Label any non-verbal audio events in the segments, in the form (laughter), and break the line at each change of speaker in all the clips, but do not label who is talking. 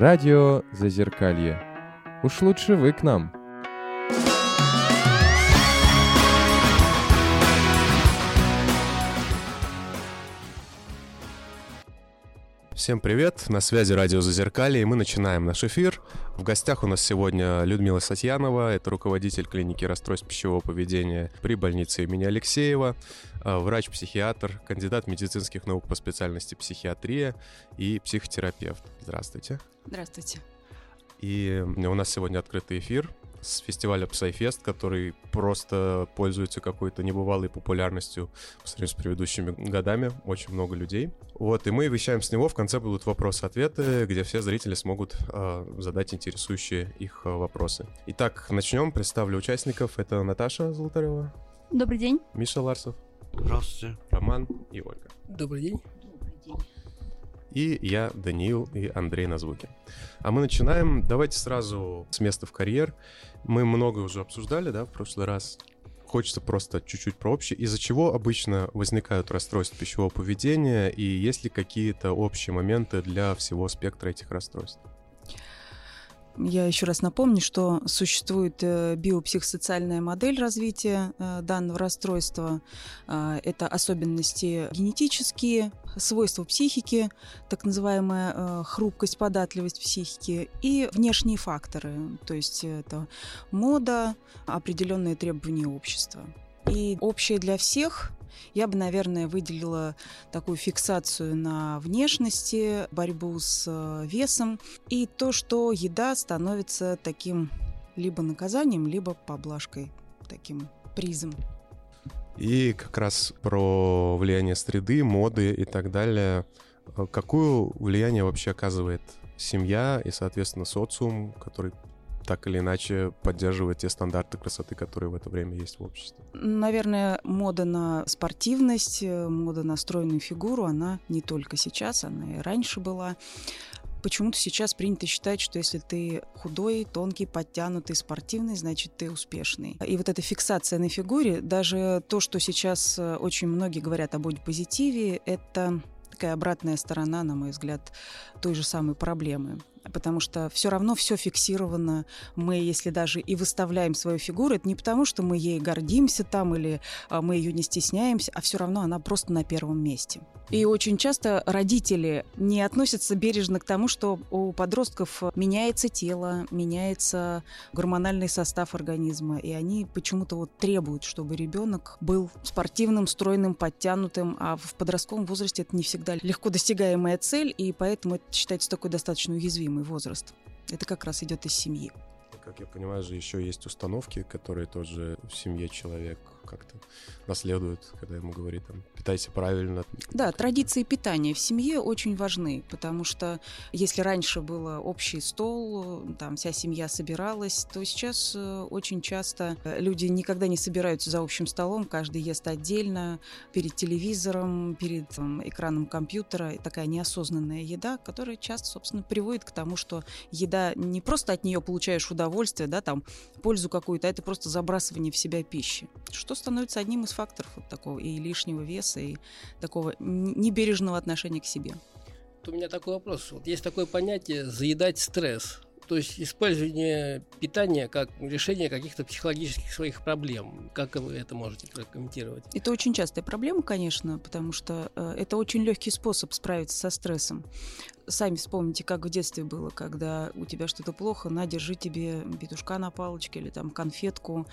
Радио Зазеркалье. Уж лучше вы к нам.
Всем привет, на связи радио Зазеркалье, и мы начинаем наш эфир. В гостях у нас сегодня Людмила Сатьянова, это руководитель клиники расстройств пищевого поведения при больнице имени Алексеева, э, врач-психиатр, кандидат медицинских наук по специальности психиатрия и психотерапевт. Здравствуйте.
Здравствуйте.
И у нас сегодня открытый эфир с фестиваля Psyfest, который просто пользуется какой-то небывалой популярностью по сравнению с предыдущими годами. Очень много людей. Вот, и мы вещаем с него. В конце будут вопросы-ответы, где все зрители смогут э, задать интересующие их э, вопросы. Итак, начнем. Представлю участников. Это Наташа Золотарева.
Добрый день.
Миша Ларсов.
Здравствуйте.
Роман и Ольга.
Добрый день.
И я, Даниил и Андрей на звуке. А мы начинаем. Давайте сразу с места в карьер. Мы много уже обсуждали, да, в прошлый раз. Хочется просто чуть-чуть про общее. Из-за чего обычно возникают расстройства пищевого поведения и есть ли какие-то общие моменты для всего спектра этих расстройств?
Я еще раз напомню, что существует э, биопсихосоциальная модель развития э, данного расстройства. Э, это особенности генетические, свойства психики, так называемая хрупкость, податливость психики и внешние факторы, то есть это мода, определенные требования общества. И общее для всех я бы, наверное, выделила такую фиксацию на внешности, борьбу с э, весом и то, что еда становится таким либо наказанием, либо поблажкой, таким призом.
И как раз про влияние среды, моды и так далее. Э, какое влияние вообще оказывает семья и, соответственно, социум, который так или иначе поддерживает те стандарты красоты, которые в это время есть в обществе?
Наверное, мода на спортивность, э, мода на стройную фигуру, она не только сейчас, она и раньше была. Почему-то сейчас принято считать, что если ты худой, тонкий, подтянутый, спортивный, значит, ты успешный. И вот эта фиксация на фигуре, даже то, что сейчас э, очень многие говорят об бодипозитиве, это такая обратная сторона, на мой взгляд, той же самой проблемы потому что все равно все фиксировано. Мы, если даже и выставляем свою фигуру, это не потому, что мы ей гордимся там или а, мы ее не стесняемся, а все равно она просто на первом месте. И очень часто родители не относятся бережно к тому, что у подростков меняется тело, меняется гормональный состав организма, и они почему-то вот требуют, чтобы ребенок был спортивным, стройным, подтянутым, а в подростковом возрасте это не всегда легко достигаемая цель, и поэтому это считается такой достаточно уязвимый возраст. Это как раз идет из семьи.
Как я понимаю, же еще есть установки, которые тоже в семье человек как-то наследует, когда ему говорит, там, питайся правильно.
Да, традиции питания в семье очень важны, потому что если раньше было общий стол, там вся семья собиралась, то сейчас э, очень часто э, люди никогда не собираются за общим столом, каждый ест отдельно, перед телевизором, перед там, экраном компьютера. Такая неосознанная еда, которая часто, собственно, приводит к тому, что еда не просто от нее получаешь удовольствие, да, там пользу какую-то, а это просто забрасывание в себя пищи. Что становится одним из факторов вот такого и лишнего веса, и такого небережного отношения к себе.
у меня такой вопрос. Вот есть такое понятие «заедать стресс». То есть использование питания как решение каких-то психологических своих проблем. Как вы это можете прокомментировать?
Это очень частая проблема, конечно, потому что э, это очень легкий способ справиться со стрессом. Сами вспомните, как в детстве было, когда у тебя что-то плохо, на, держи тебе петушка на палочке или там конфетку.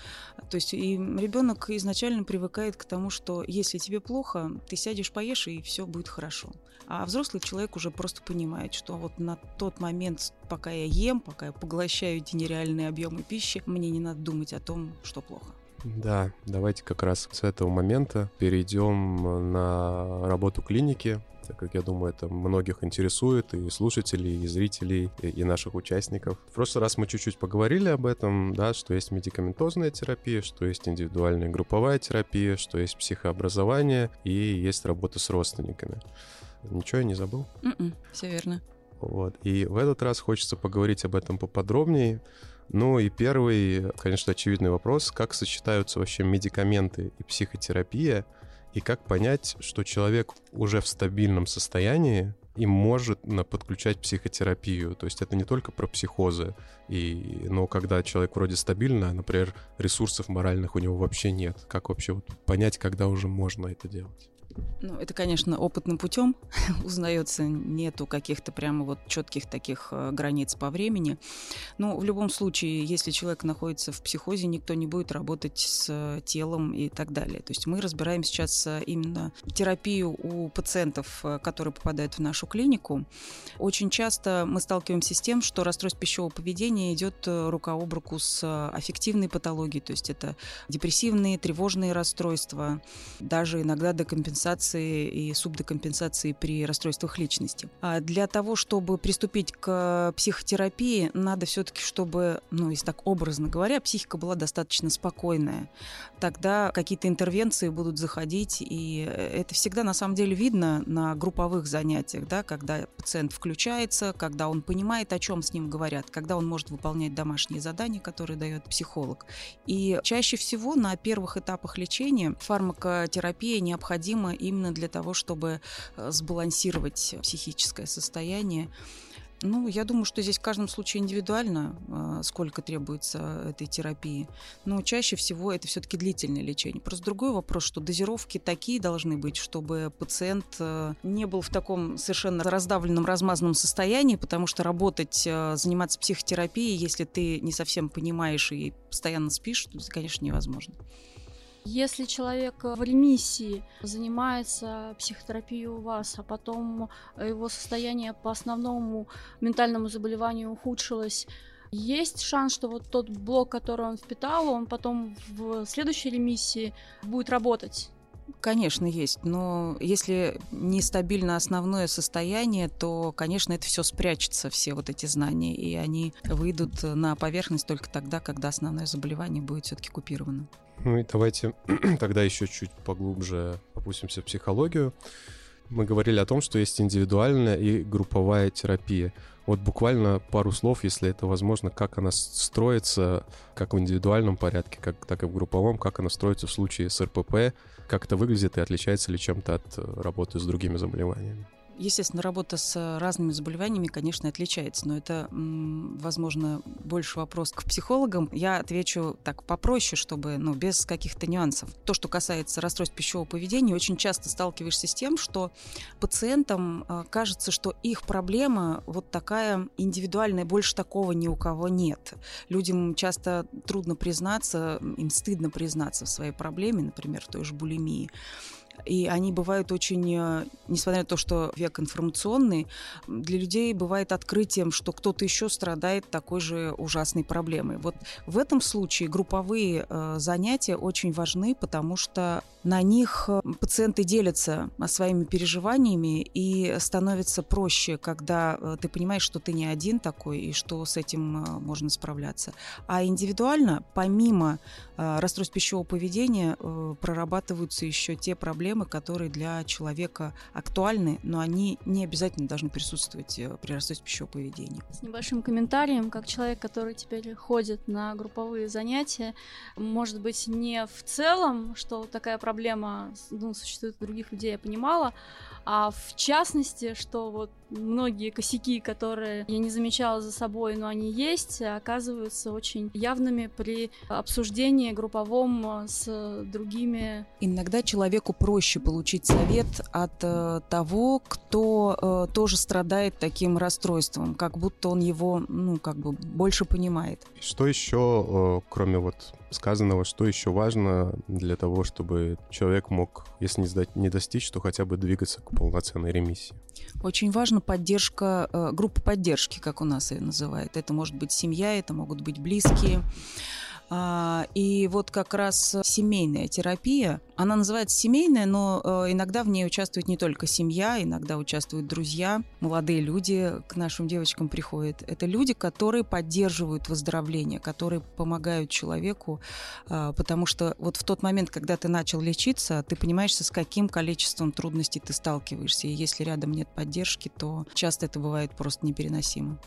То есть и ребенок изначально привыкает к тому, что если тебе плохо, ты сядешь, поешь, и все будет хорошо. А взрослый человек уже просто понимает, что вот на тот момент, пока я ем, пока я поглощаю эти нереальные объемы пищи, мне не надо думать о том, что плохо.
Да, давайте как раз с этого момента перейдем на работу клиники, так как я думаю, это многих интересует, и слушателей, и зрителей, и, и наших участников. В прошлый раз мы чуть-чуть поговорили об этом, да, что есть медикаментозная терапия, что есть индивидуальная групповая терапия, что есть психообразование и есть работа с родственниками. Ничего я не забыл?
Mm-mm, м-м, все верно.
Вот. И в этот раз хочется поговорить об этом поподробнее. Ну и первый, конечно, очевидный вопрос, как сочетаются вообще медикаменты и психотерапия, и как понять, что человек уже в стабильном состоянии, и может подключать психотерапию. То есть это не только про психозы, и, но когда человек вроде стабильно, например, ресурсов моральных у него вообще нет, как вообще вот понять, когда уже можно это делать?
Ну, это, конечно, опытным путем (laughs) узнается, нету каких-то прямо вот четких таких э, границ по времени. Но в любом случае, если человек находится в психозе, никто не будет работать с телом и так далее. То есть мы разбираем сейчас э, именно терапию у пациентов, э, которые попадают в нашу клинику. Очень часто мы сталкиваемся с тем, что расстройство пищевого поведения идет рука об руку с аффективной патологией, то есть это депрессивные, тревожные расстройства, даже иногда декомпенсация компенсации и субдекомпенсации при расстройствах личности. А для того, чтобы приступить к психотерапии, надо все-таки, чтобы, ну, если так образно говоря, психика была достаточно спокойная. Тогда какие-то интервенции будут заходить, и это всегда на самом деле видно на групповых занятиях, да, когда пациент включается, когда он понимает, о чем с ним говорят, когда он может выполнять домашние задания, которые дает психолог. И чаще всего на первых этапах лечения фармакотерапия необходима именно для того, чтобы э, сбалансировать психическое состояние. Ну, я думаю, что здесь в каждом случае индивидуально, э, сколько требуется этой терапии. Но чаще всего это все-таки длительное лечение. Просто другой вопрос, что дозировки такие должны быть, чтобы пациент э, не был в таком совершенно раздавленном, размазанном состоянии, потому что работать, заниматься психотерапией, если ты не совсем понимаешь и постоянно спишь, это, конечно, невозможно.
Если человек в ремиссии занимается психотерапией у вас, а потом его состояние по основному ментальному заболеванию ухудшилось, есть шанс, что вот тот блок, который он впитал, он потом в следующей ремиссии будет работать?
Конечно, есть. Но если нестабильно основное состояние, то, конечно, это все спрячется, все вот эти знания, и они выйдут на поверхность только тогда, когда основное заболевание будет все-таки купировано.
Ну и давайте (clears throat) тогда еще чуть поглубже опустимся в психологию. Мы говорили о том, что есть индивидуальная и групповая терапия. Вот буквально пару слов, если это возможно, как она строится, как в индивидуальном порядке, как, так и в групповом, как она строится в случае с РПП, как это выглядит и отличается ли чем-то от э, работы с другими заболеваниями.
Естественно, работа с разными заболеваниями, конечно, отличается, но это, возможно, больше вопрос к психологам. Я отвечу так попроще, чтобы, ну, без каких-то нюансов. То, что касается расстройств пищевого поведения, очень часто сталкиваешься с тем, что пациентам а, кажется, что их проблема вот такая индивидуальная, больше такого ни у кого нет. Людям часто трудно признаться, им стыдно признаться в своей проблеме, например, в той же булимии. И они бывают очень, э, несмотря на то, что век информационный, для людей бывает открытием, что кто-то еще страдает такой же ужасной проблемой. Вот в этом случае групповые э, занятия очень важны, потому что на них э, пациенты делятся своими переживаниями и становится проще, когда ты понимаешь, что ты не один такой и что с этим можно справляться. А индивидуально, помимо расстройств пищевого поведения, прорабатываются еще те проблемы, проблемы, которые для человека актуальны, но они не обязательно должны присутствовать э, при расстройстве пищевого поведения.
С небольшим комментарием, как человек, который теперь ходит на групповые занятия, может быть, не в целом, что такая проблема ну, существует у других людей, я понимала, а в частности, что вот многие косяки, которые я не замечала за собой, но они есть, оказываются очень явными при обсуждении групповом с другими.
Иногда человеку проще получить совет от э, того, кто э, тоже страдает таким расстройством, как будто он его, ну, как бы больше понимает.
Что еще, э, кроме вот сказанного, что еще важно для того, чтобы человек мог, если не, сдать, не достичь, то хотя бы двигаться к полноценной ремиссии?
Очень важна поддержка, э, группа поддержки, как у нас ее называют. Это может быть семья, это могут быть близкие. А, и вот как раз семейная терапия, она называется семейная, но э, иногда в ней участвует не только семья, иногда участвуют друзья, молодые люди к нашим девочкам приходят. Это люди, которые поддерживают выздоровление, которые помогают человеку, а, потому что вот в тот момент, когда ты начал лечиться, ты понимаешь, с каким количеством трудностей ты сталкиваешься. И если рядом нет поддержки, то часто это бывает просто непереносимо.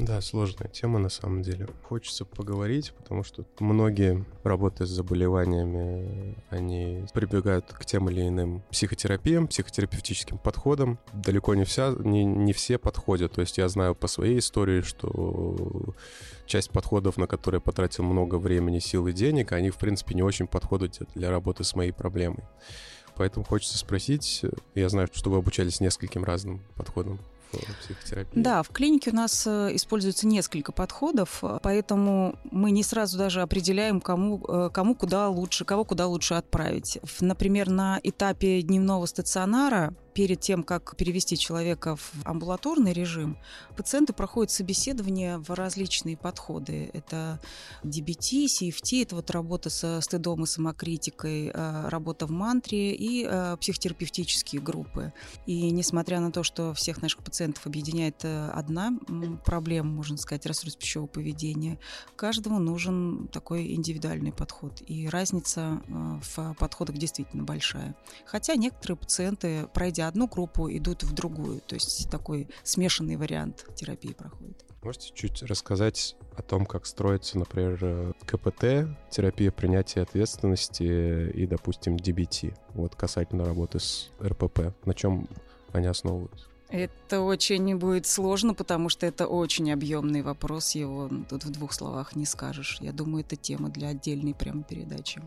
Да, сложная тема на самом деле. Хочется поговорить, потому что многие, работая с заболеваниями, они прибегают к тем или иным психотерапиям, психотерапевтическим подходам. Далеко не, вся, не, не все подходят. То есть я знаю по своей истории, что часть подходов, на которые потратил много времени, сил и денег, они, в принципе, не очень подходят для работы с моей проблемой. Поэтому хочется спросить, я знаю, что вы обучались нескольким разным подходам психотерапии?
Да, в клинике у нас э, используется несколько подходов, э, поэтому мы не сразу даже определяем, кому, э, кому куда лучше, кого куда лучше отправить. Например, на этапе дневного стационара перед тем, как перевести человека в амбулаторный режим, пациенты проходят собеседование в различные подходы. Это DBT, CFT, это вот работа со стыдом и самокритикой, э, работа в мантре и э, психотерапевтические группы. И несмотря на то, что всех наших пациентов объединяет э, одна проблема, можно сказать, расстройство пищевого поведения, каждому нужен такой индивидуальный подход. И разница в подходах действительно большая. Хотя некоторые пациенты, пройдя одну группу, идут в другую. То есть такой смешанный вариант терапии проходит.
Можете чуть рассказать о том, как строится, например, КПТ, терапия принятия ответственности и, допустим, DBT, вот касательно работы с РПП, на чем они основываются?
Это очень будет сложно, потому что это очень объемный вопрос, его тут в двух словах не скажешь. Я думаю, это тема для отдельной прямо передачи.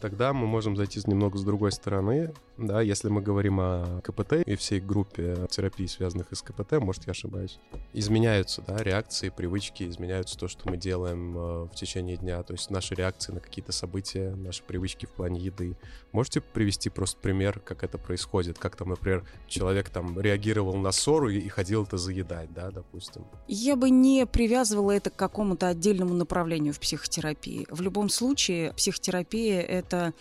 Тогда мы можем зайти немного с другой стороны. Да, если мы говорим о КПТ и всей группе терапий, связанных с КПТ, может, я ошибаюсь, изменяются, да, реакции, привычки, изменяются то, что мы делаем э, в течение дня, то есть наши реакции на какие-то события, наши привычки в плане еды. Можете привести просто пример, как это происходит? Как там, например, человек там реагировал на ссору и, и ходил это заедать, да, допустим?
Я бы не привязывала это к какому-то отдельному направлению в психотерапии. В любом случае, психотерапия — это это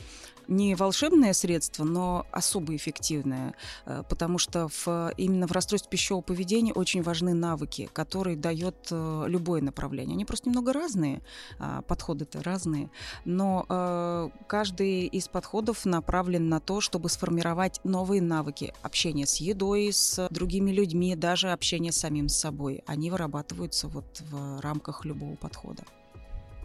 не волшебное средство, но особо эффективное, э, потому что в, именно в расстройстве пищевого поведения очень важны навыки, которые дает э, любое направление. Они просто немного разные, а, подходы-то разные, но э, каждый из подходов направлен на то, чтобы сформировать новые навыки общения с едой, с другими людьми, даже общения с самим собой. Они вырабатываются вот в рамках любого подхода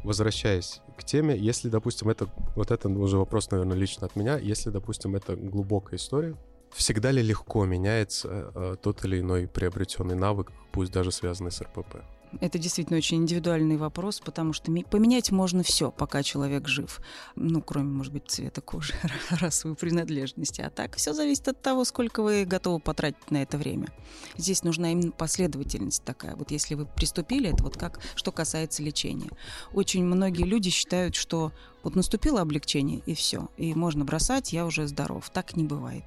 возвращаясь к теме, если, допустим, это, вот это уже вопрос, наверное, лично от меня, если, допустим, это глубокая история, всегда ли легко меняется э, тот или иной приобретенный навык, пусть даже связанный с РПП?
Это действительно очень индивидуальный вопрос, потому что поменять можно все, пока человек жив. Ну, кроме, может быть, цвета кожи, (laughs) расовой принадлежности. А так все зависит от того, сколько вы готовы потратить на это время. Здесь нужна именно последовательность такая. Вот если вы приступили, это вот как, что касается лечения. Очень многие люди считают, что вот наступило облегчение, и все. И можно бросать, я уже здоров. Так не бывает.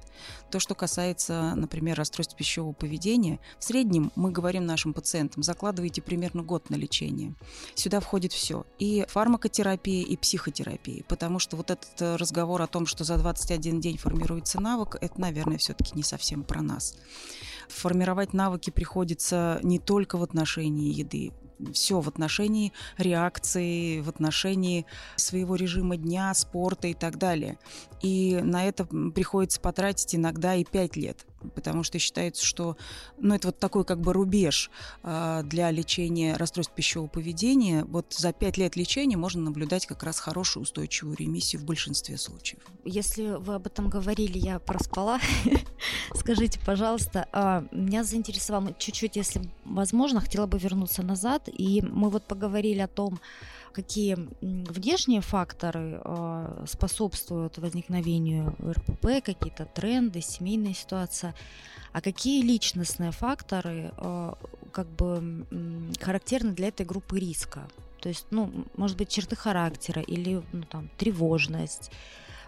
То, что касается, например, расстройств пищевого поведения, в среднем мы говорим нашим пациентам, закладывайте примерно год на лечение. Сюда входит все. И фармакотерапия, и психотерапия. Потому что вот этот э, разговор о том, что за 21 день формируется навык, это, наверное, все-таки не совсем про нас. Формировать навыки приходится не только в отношении еды все в отношении реакции, в отношении своего режима дня, спорта и так далее. И на это приходится потратить иногда и пять лет потому что считается, что ну, это вот такой как бы рубеж э, для лечения расстройств пищевого поведения. Вот за пять лет лечения можно наблюдать как раз хорошую устойчивую ремиссию в большинстве случаев.
Если вы об этом говорили, я проспала. (laughs) Скажите, пожалуйста, а, меня заинтересовало чуть-чуть, если возможно, хотела бы вернуться назад. И мы вот поговорили о том, какие внешние факторы э, способствуют возникновению РПП, какие-то тренды, семейная ситуация, а какие личностные факторы э, как бы характерны для этой группы риска? То есть, ну, может быть, черты характера или ну, там, тревожность,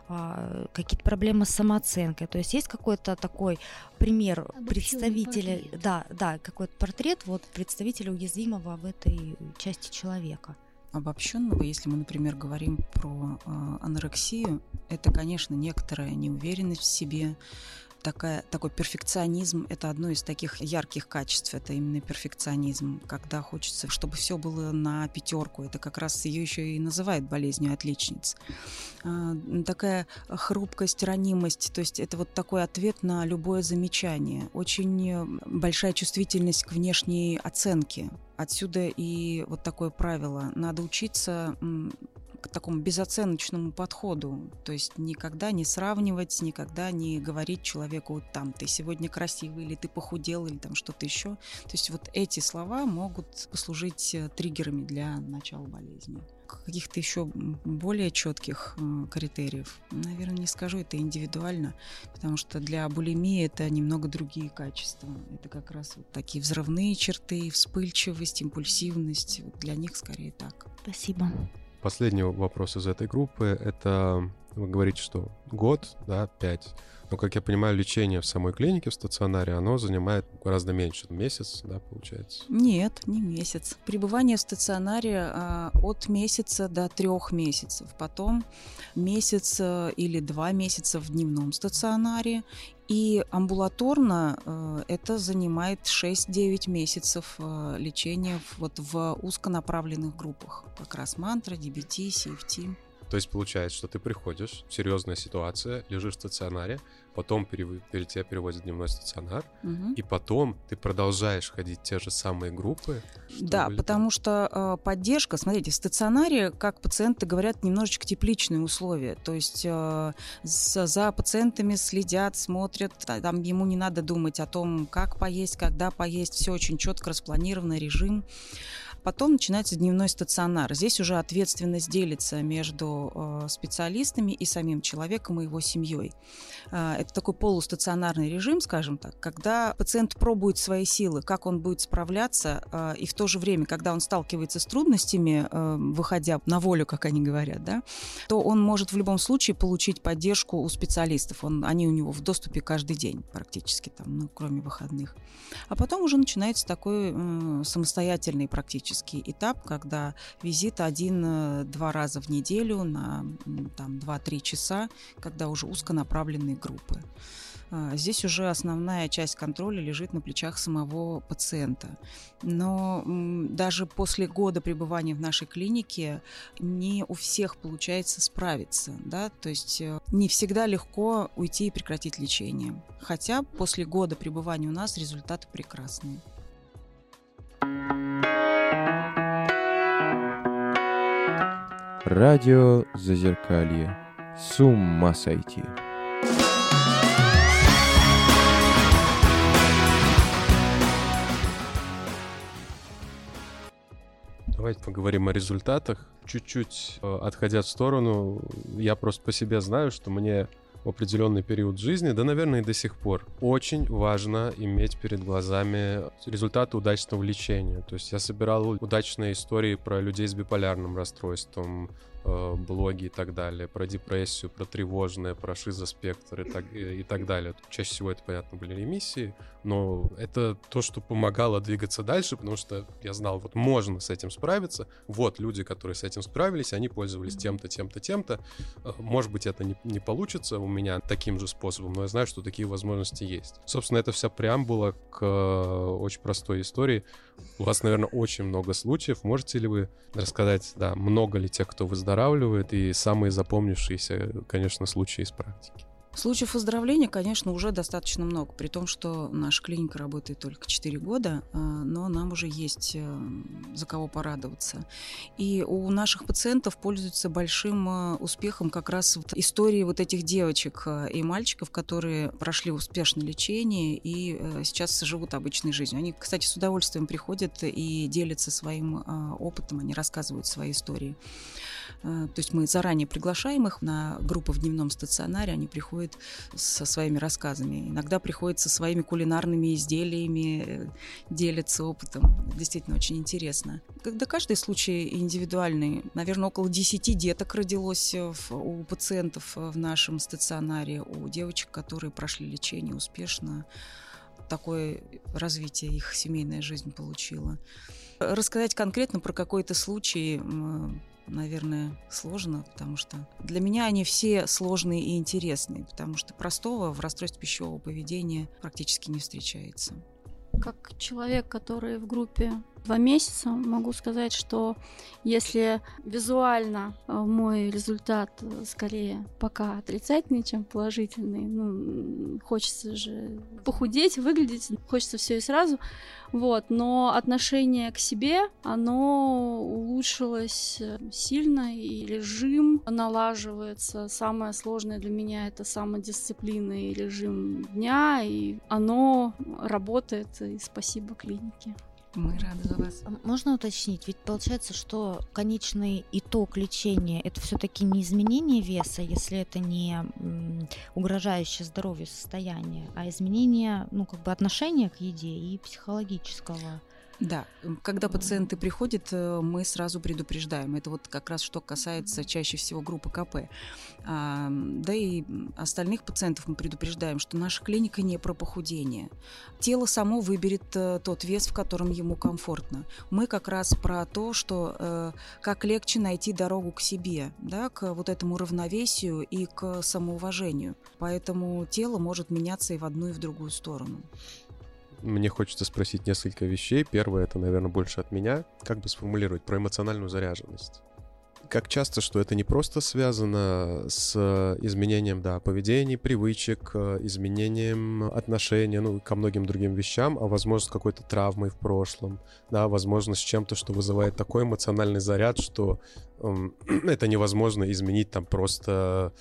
а, какие-то проблемы с самооценкой. То есть есть какой-то такой пример представителя, да, да, какой-то портрет вот представителя уязвимого в этой части человека
обобщенного, если мы, например, говорим про э, анорексию, это, конечно, некоторая неуверенность в себе, такая, такой перфекционизм – это одно из таких ярких качеств. Это именно перфекционизм, когда хочется, чтобы все было на пятерку. Это как раз ее еще и называют болезнью отличниц. А, такая хрупкость, ранимость, то есть это вот такой ответ на любое замечание. Очень большая чувствительность к внешней оценке. Отсюда и вот такое правило. Надо учиться к такому безоценочному подходу. То есть никогда не сравнивать, никогда не говорить человеку там ты сегодня красивый или ты похудел или там что-то еще. То есть вот эти слова могут послужить э, триггерами для начала болезни каких-то еще более четких э, критериев, наверное, не скажу, это индивидуально, потому что для булимии это немного другие качества. Это как раз вот такие взрывные черты, вспыльчивость, импульсивность. Вот для них скорее так.
Спасибо.
Последний вопрос из этой группы — это вы говорите, что год, да, пять. Но, как я понимаю, лечение в самой клинике, в стационаре, оно занимает гораздо меньше. Месяц, да, получается?
Нет, не месяц. Пребывание в стационаре а, от месяца до трех месяцев. Потом месяц э, или два месяца в дневном стационаре. И амбулаторно э, это занимает 6-9 месяцев э, лечения вот в узконаправленных группах. Как раз мантра, DBT, CFT.
То есть получается, что ты приходишь, серьезная ситуация, лежишь в стационаре, потом перев... перед тебя переводят в дневной стационар, угу. и потом ты продолжаешь ходить те же самые группы.
Да, потому что э, поддержка, смотрите, в стационаре, как пациенты говорят, немножечко тепличные условия. То есть э, за, за пациентами следят, смотрят, там ему не надо думать о том, как поесть, когда поесть, все очень четко распланировано, режим. Потом начинается дневной стационар. Здесь уже ответственность делится между э, специалистами и самим человеком и его семьей. Э, это такой полустационарный режим, скажем так, когда пациент пробует свои силы, как он будет справляться, э, и в то же время, когда он сталкивается с трудностями, выходя на волю, как они говорят, да, то он может в любом случае получить поддержку у специалистов. Он, они у него в доступе каждый день практически, там, ну, кроме выходных. А потом уже начинается такой э, самостоятельный практический этап, когда визит один-два раза в неделю на там, 2-3 часа, когда уже узконаправленные группы. А, здесь уже основная часть контроля лежит на плечах самого пациента. Но даже после года пребывания в нашей клинике не у всех получается справиться. Да? То есть э, не всегда легко уйти и прекратить лечение. Хотя после года пребывания у нас результаты прекрасные.
Радио Зазеркалье. С ума сойти.
Давайте поговорим о результатах. Чуть-чуть э, отходя в сторону, я просто по себе знаю, что мне в определенный период жизни, да, наверное, и до сих пор, очень важно иметь перед глазами результаты удачного лечения. То есть я собирал удачные истории про людей с биполярным расстройством, Э, блоги и так далее, про депрессию, про тревожное, про шизоспектр и так, и, и так далее. Чаще всего это, понятно, были ремиссии, но это то, что помогало двигаться дальше, потому что я знал, вот можно с этим справиться, вот люди, которые с этим справились, они пользовались тем-то, тем-то, тем-то. Э, может быть, это не, не получится у меня таким же способом, но я знаю, что такие возможности есть. Собственно, это вся преамбула к э, очень простой истории. У вас, наверное, очень много случаев. Можете ли вы рассказать, да, много ли тех, кто выздоравливает, и самые запомнившиеся, конечно, случаи из практики?
Случаев выздоровления, конечно, уже достаточно много, при том, что наша клиника работает только 4 года, а, но нам уже есть э, за кого порадоваться. И у наших пациентов пользуются большим э, успехом как раз вот истории вот этих девочек э, и мальчиков, которые прошли успешное лечение и сейчас живут обычной жизнью. Они, кстати, с удовольствием приходят и делятся своим опытом, они рассказывают свои истории. То есть мы заранее приглашаем их на группу в дневном стационаре, они приходят со своими рассказами. Иногда приходит со своими кулинарными изделиями, э, делится опытом. Действительно очень интересно. Когда каждый случай индивидуальный. Наверное, около 10 деток родилось э, у пациентов э, в нашем стационаре, у девочек, которые прошли лечение успешно. Такое развитие их семейная жизнь получила. Рассказать конкретно про какой-то случай наверное, сложно, потому что для меня они все сложные и интересные, потому что простого в расстройстве пищевого поведения практически не встречается.
Как человек, который в группе два месяца, могу сказать, что если визуально э, мой результат э, скорее пока отрицательный, чем положительный, ну, хочется же похудеть, выглядеть, хочется все и сразу, вот, но отношение к себе, оно улучшилось э, сильно, и режим налаживается. Самое сложное для меня это самодисциплина и режим дня, и оно работает, и спасибо клинике.
Мы рады за вас.
А можно уточнить? Ведь получается, что конечный итог лечения это все-таки не изменение веса, если это не угрожающее здоровью состояние, а изменение, ну, как бы отношения к еде и психологического.
Да, когда пациенты приходят, э, мы сразу предупреждаем. Это вот как раз что касается чаще всего группы КП. А, да и остальных пациентов мы предупреждаем, что наша клиника не про похудение. Тело само выберет э, тот вес, в котором ему комфортно. Мы как раз про то, что э, как легче найти дорогу к себе, да, к вот этому равновесию и к самоуважению. Поэтому тело может меняться и в одну, и в другую сторону.
Мне хочется спросить несколько вещей. Первое, это, наверное, больше от меня. Как бы сформулировать про эмоциональную заряженность? Как часто, что это не просто связано с изменением, да, поведения, привычек, изменением отношения, ну, ко многим другим вещам, а, возможно, с какой-то травмой в прошлом, да, возможно, с чем-то, что вызывает такой эмоциональный заряд, что эм, (clears throat) это невозможно изменить там просто,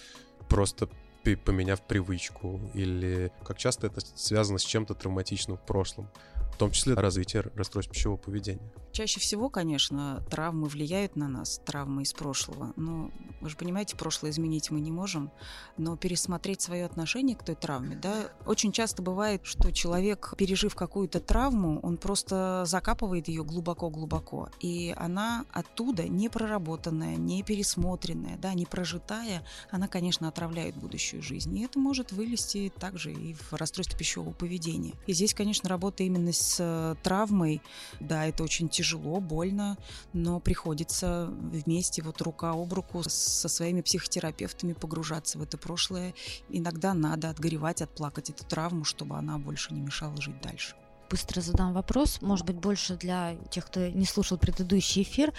просто поменяв привычку, или как часто это связано с чем-то травматичным в прошлом, в том числе развитие расстройств пищевого поведения.
Чаще всего, конечно, травмы влияют на нас, травмы из прошлого. Но вы же понимаете, прошлое изменить мы не можем, но пересмотреть свое отношение к той травме, да, очень часто бывает, что человек, пережив какую-то травму, он просто закапывает ее глубоко-глубоко, и она оттуда не проработанная, не пересмотренная, да, не прожитая, она, конечно, отравляет будущую жизнь. И это может вылезти также и в расстройстве пищевого поведения. И здесь, конечно, работа именно с э, травмой, да, это очень тяжело тяжело, больно, но приходится вместе вот рука об руку со своими психотерапевтами погружаться в это прошлое. Иногда надо отгоревать, отплакать эту травму, чтобы она больше не мешала жить дальше
быстро задам вопрос, может быть, больше для тех, кто не слушал предыдущий эфир.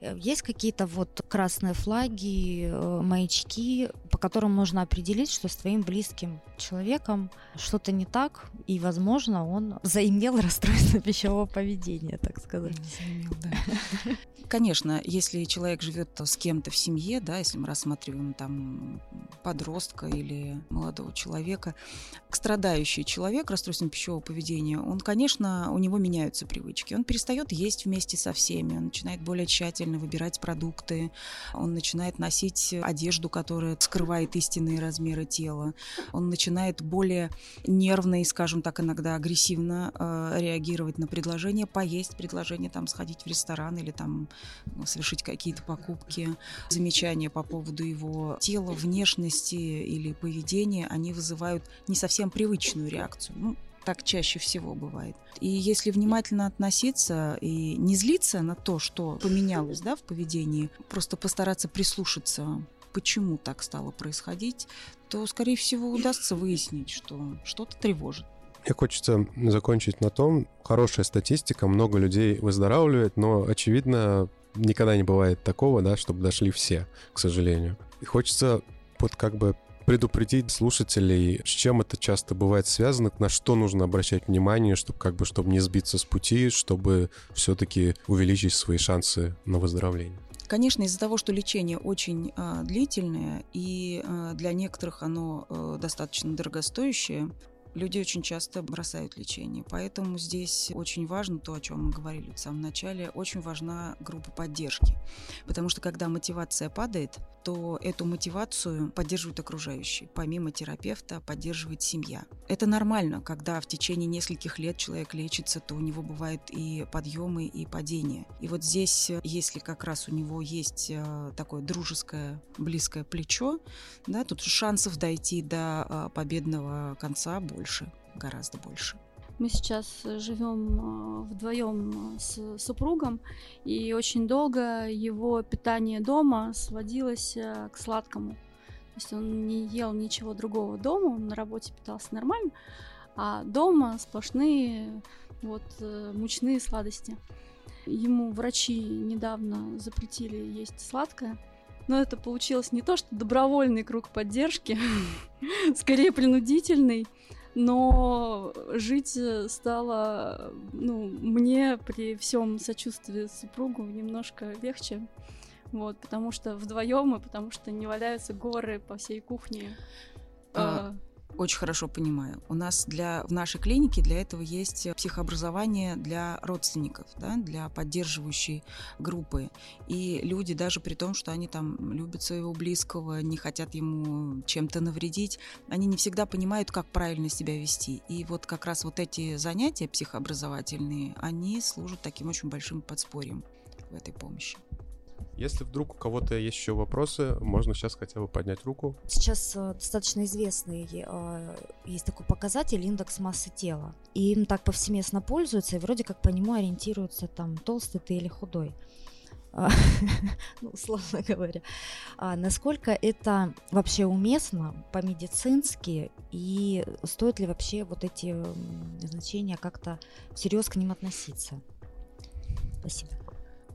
Э, есть какие-то вот красные флаги, э, маячки, по которым можно определить, что с твоим близким человеком что-то не так, и, возможно, он заимел (laughs) расстройство пищевого поведения, так сказать. Заимел, да. (laughs)
Конечно, если человек живет с кем-то в семье, да, если мы рассматриваем там подростка или молодого человека, страдающий человек расстройством пищевого поведения, он, конечно, у него меняются привычки. Он перестает есть вместе со всеми, он начинает более тщательно выбирать продукты, он начинает носить одежду, которая скрывает истинные размеры тела, он начинает более нервно и, скажем так, иногда агрессивно э, реагировать на предложение поесть, предложение там сходить в ресторан или там совершить какие-то покупки. Замечания по поводу его тела, внешности или поведения, они вызывают не совсем привычную реакцию. Ну, так чаще всего бывает. И если внимательно относиться и не злиться на то, что поменялось да, в поведении, просто постараться прислушаться, почему так стало происходить, то, скорее всего, удастся выяснить, что что-то тревожит.
Мне хочется закончить на том, хорошая статистика, много людей выздоравливает, но, очевидно, никогда не бывает такого, да, чтобы дошли все, к сожалению. И хочется вот как бы предупредить слушателей, с чем это часто бывает связано, на что нужно обращать внимание, чтобы как бы чтобы не сбиться с пути, чтобы все-таки увеличить свои шансы на выздоровление.
Конечно, из-за того, что лечение очень э, длительное и э, для некоторых оно э, достаточно дорогостоящее, люди очень часто бросают лечение. Поэтому здесь очень важно то, о чем мы говорили в самом начале, очень важна группа поддержки. Потому что когда мотивация падает, то эту мотивацию поддерживают окружающие. Помимо терапевта поддерживает семья. Это нормально, когда в течение нескольких лет человек лечится, то у него бывают и подъемы, и падения. И вот здесь, если как раз у него есть э, такое дружеское, близкое плечо, да, тут шансов дойти до э, победного конца больше, гораздо больше.
Мы сейчас живем вдвоем с супругом, и очень долго его питание дома сводилось к сладкому. То есть он не ел ничего другого дома, он на работе питался нормально, а дома сплошные вот мучные сладости. Ему врачи недавно запретили есть сладкое, но это получилось не то, что добровольный круг поддержки, (laughs) скорее принудительный, но жить стало, ну, мне при всем сочувствии супругу немножко легче, вот, потому что вдвоем и потому что не валяются горы по всей кухне.
А, очень хорошо понимаю. У нас для, в нашей клинике для этого есть психообразование для родственников, да, для поддерживающей группы. И люди, даже при том, что они там любят своего близкого, не хотят ему чем-то навредить, они не всегда понимают, как правильно себя вести. И вот как раз вот эти занятия психообразовательные, они служат таким очень большим подспорьем в этой помощи.
Если вдруг у кого-то есть еще вопросы, можно сейчас хотя бы поднять руку.
Сейчас э, достаточно известный э, есть такой показатель индекс массы тела. И им так повсеместно пользуются, и вроде как по нему ориентируются там толстый ты или худой. А, (laughs) ну, условно говоря. А насколько это вообще уместно по-медицински и стоит ли вообще вот эти значения как-то всерьез к ним относиться? Спасибо.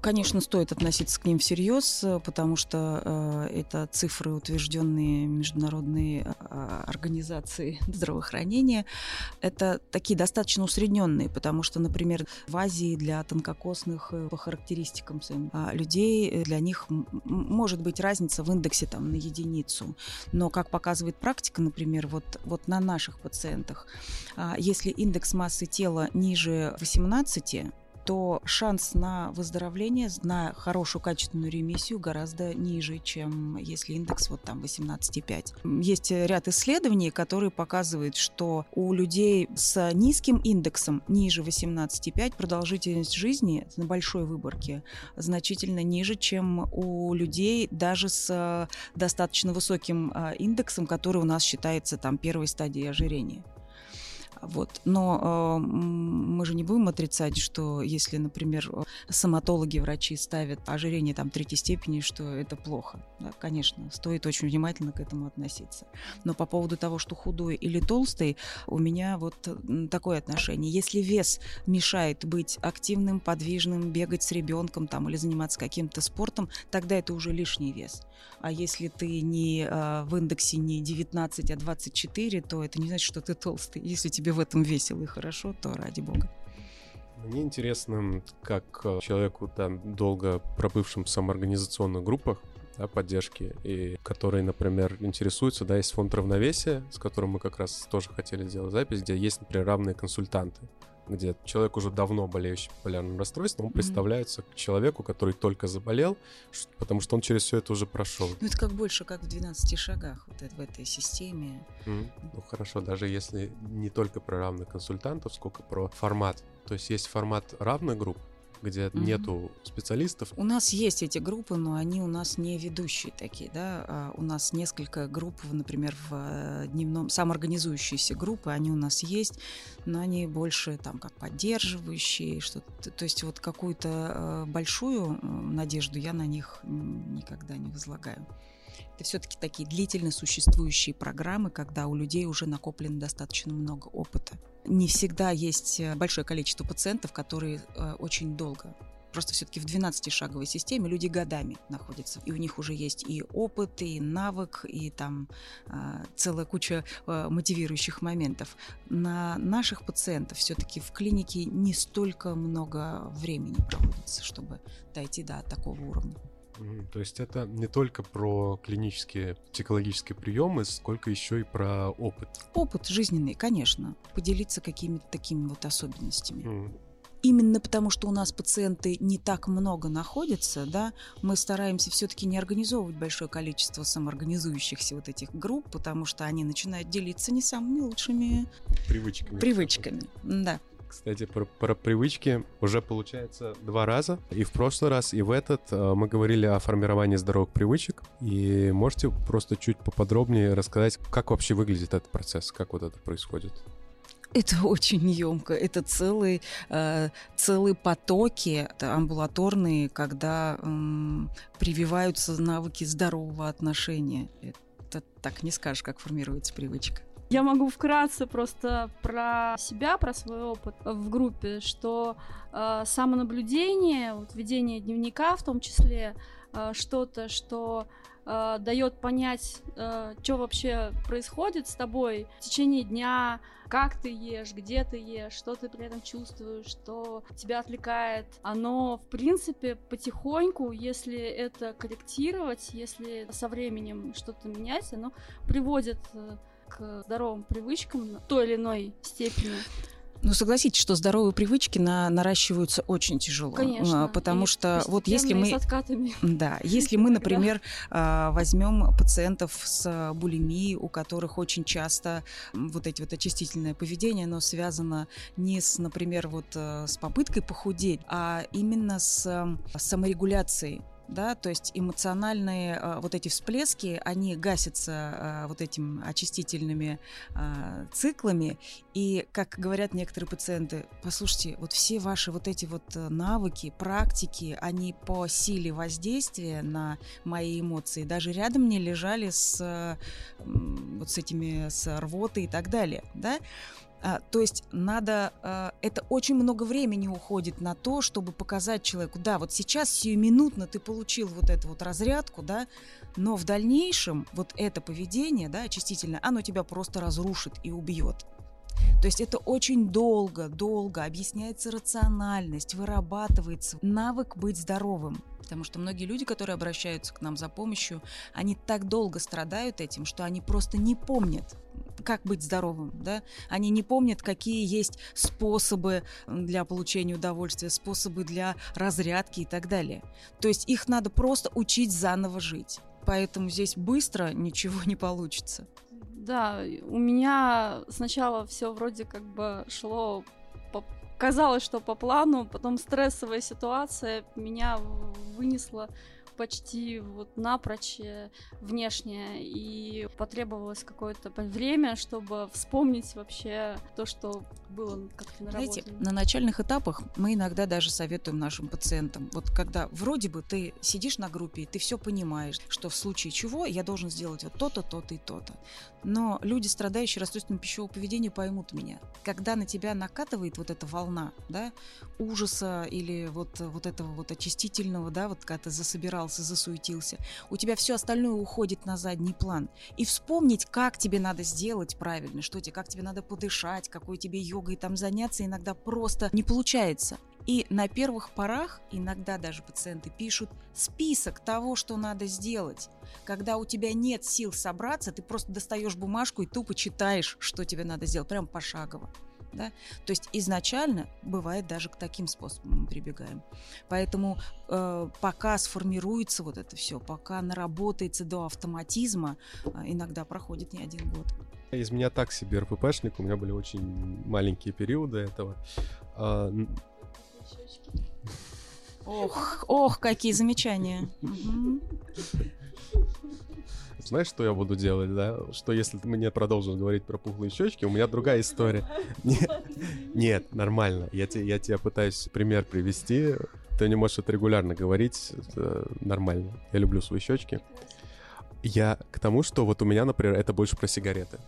Конечно, стоит относиться к ним всерьез, потому что э, это цифры, утвержденные международной э, организацией (laughs) здравоохранения. Это такие достаточно усредненные, потому что, например, в Азии для тонкокосных э, по характеристикам своим, э, людей, э, для них может быть разница в индексе там, на единицу. Но, как показывает практика, например, вот, вот на наших пациентах, э, если индекс массы тела ниже 18, то шанс на выздоровление, на хорошую качественную ремиссию гораздо ниже, чем если индекс вот там 18,5. Есть ряд исследований, которые показывают, что у людей с низким индексом ниже 18,5 продолжительность жизни на большой выборке значительно ниже, чем у людей даже с достаточно высоким а, индексом, который у нас считается там первой стадией ожирения. Вот. Но э, мы же не будем отрицать, что если, например, соматологи, врачи ставят ожирение там третьей степени, что это плохо. Да, конечно, стоит очень внимательно к этому относиться. Но по поводу того, что худой или толстый, у меня вот такое отношение. Если вес мешает быть активным, подвижным, бегать с ребенком там или заниматься каким-то спортом, тогда это уже лишний вес. А если ты не э, в индексе не 19, а 24, то это не значит, что ты толстый. Если тебе тебе в этом весело и хорошо, то ради бога.
Мне интересно, как э, человеку, там, долго пробывшим в самоорганизационных группах, да, поддержки, и которые, например, интересуются, да, есть фонд равновесия, с которым мы как раз тоже хотели сделать запись, где есть, например, равные консультанты где человек уже давно болеющий популярным расстройством, он mm-hmm. представляется к человеку, который только заболел, потому что он через все это уже прошел.
Ну, это как больше, как в 12 шагах вот это, в этой системе.
Mm-hmm. Ну, хорошо, даже если не только про равных консультантов, сколько про формат. То есть есть формат равных групп, где mm-hmm. нету специалистов.
У нас есть эти группы, но они у нас не ведущие такие, да. А у нас несколько групп, например, в э, дневном самоорганизующиеся группы, они у нас есть, но они больше там как поддерживающие, что-то. То есть вот какую-то э, большую надежду я на них никогда не возлагаю. Это все-таки такие длительно существующие программы, когда у людей уже накоплено достаточно много опыта. Не всегда есть э, большое количество пациентов, которые э, очень долго Просто все-таки в 12-шаговой системе люди годами находятся. И у них уже есть и опыт, и навык, и там э, целая куча э, мотивирующих моментов. На наших пациентов все-таки в клинике не столько много времени проводится, чтобы дойти до такого уровня.
То есть это не только про клинические психологические приемы, сколько еще и про опыт.
Опыт жизненный, конечно. Поделиться какими-то такими вот особенностями. Mm. Именно потому, что у нас пациенты не так много находятся, да, мы стараемся все-таки не организовывать большое количество самоорганизующихся вот этих групп, потому что они начинают делиться не самыми лучшими
привычками.
Привычками, да.
Кстати, про, про привычки уже получается два раза. И в прошлый раз, и в этот э, мы говорили о формировании здоровых привычек. И можете просто чуть поподробнее рассказать, как вообще выглядит этот процесс, как вот это происходит?
Это очень емко. Это целые, э, целые потоки амбулаторные, когда м, прививаются навыки здорового отношения. Это так не скажешь, как формируется привычка.
Я могу вкратце просто про себя, про свой опыт в группе, что э, самонаблюдение, вот ведение дневника в том числе, э, что-то, что э, дает понять, э, что вообще происходит с тобой в течение дня, как ты ешь, где ты ешь, что ты при этом чувствуешь, что тебя отвлекает. Оно, в принципе, потихоньку, если это корректировать, если со временем что-то менять, оно приводит э, к здоровым привычкам в той или иной степени.
Ну, согласитесь, что здоровые привычки на, наращиваются очень тяжело.
Конечно.
А, Потому
и
что вот если мы... Да, если мы, (laughs) например, а, возьмем пациентов с булимией, у которых очень часто вот эти вот очистительное поведение, оно связано не с, например, вот э, с попыткой похудеть, а именно с э, саморегуляцией да, то есть эмоциональные э, вот эти всплески, они гасятся э, вот этим очистительными э, циклами, и, как говорят некоторые пациенты, послушайте, вот все ваши вот эти вот э, навыки, практики, они по силе воздействия на мои эмоции даже рядом не лежали с э, вот с этими с рвотой и так далее, да. А, то есть надо, а, это очень много времени уходит на то, чтобы показать человеку, да, вот сейчас сиюминутно ты получил вот эту вот разрядку, да, но в дальнейшем вот это поведение, да, очистительное, оно тебя просто разрушит и убьет. То есть это очень долго, долго объясняется рациональность, вырабатывается навык быть здоровым. Потому что многие люди, которые обращаются к нам за помощью, они так долго страдают этим, что они просто не помнят, как быть здоровым, да? Они не помнят, какие есть способы для получения удовольствия, способы для разрядки и так далее. То есть их надо просто учить заново жить. Поэтому здесь быстро ничего не получится.
Да, у меня сначала все вроде как бы шло по- казалось, что по плану, потом стрессовая ситуация меня вынесла почти вот напрочь э, внешне, и потребовалось какое-то время, чтобы вспомнить вообще то, что было как-то
Знаете,
наработано.
на начальных этапах мы иногда даже советуем нашим пациентам, вот когда вроде бы ты сидишь на группе, и ты все понимаешь, что в случае чего я должен сделать вот то-то, то-то и то-то. Но люди, страдающие расстройством пищевого поведения, поймут меня. Когда на тебя накатывает вот эта волна, да, ужаса или вот, вот этого вот очистительного, да, вот когда ты засобирался, засуетился, у тебя все остальное уходит на задний план. И вспомнить, как тебе надо сделать правильно, что тебе, как тебе надо подышать, какой тебе йогой там заняться, иногда просто не получается. И на первых порах иногда даже пациенты пишут список того, что надо сделать. Когда у тебя нет сил собраться, ты просто достаешь бумажку и тупо читаешь, что тебе надо сделать, прям пошагово. Да? То есть изначально бывает даже к таким способам мы прибегаем. Поэтому э, пока сформируется вот это все, пока наработается до автоматизма, э, иногда проходит не один год.
Из меня так себе РППшник, у меня были очень маленькие периоды этого. А,
Ох, ох, какие замечания.
Знаешь, что я буду делать, да? Что если ты мне продолжишь говорить про пухлые щечки, у меня другая история. (laughs) Нет, нет, нормально. Я я тебе пытаюсь пример привести. Ты не можешь это регулярно говорить. Это нормально. Я люблю свои щечки. Я к тому, что вот у меня, например, это больше про сигареты.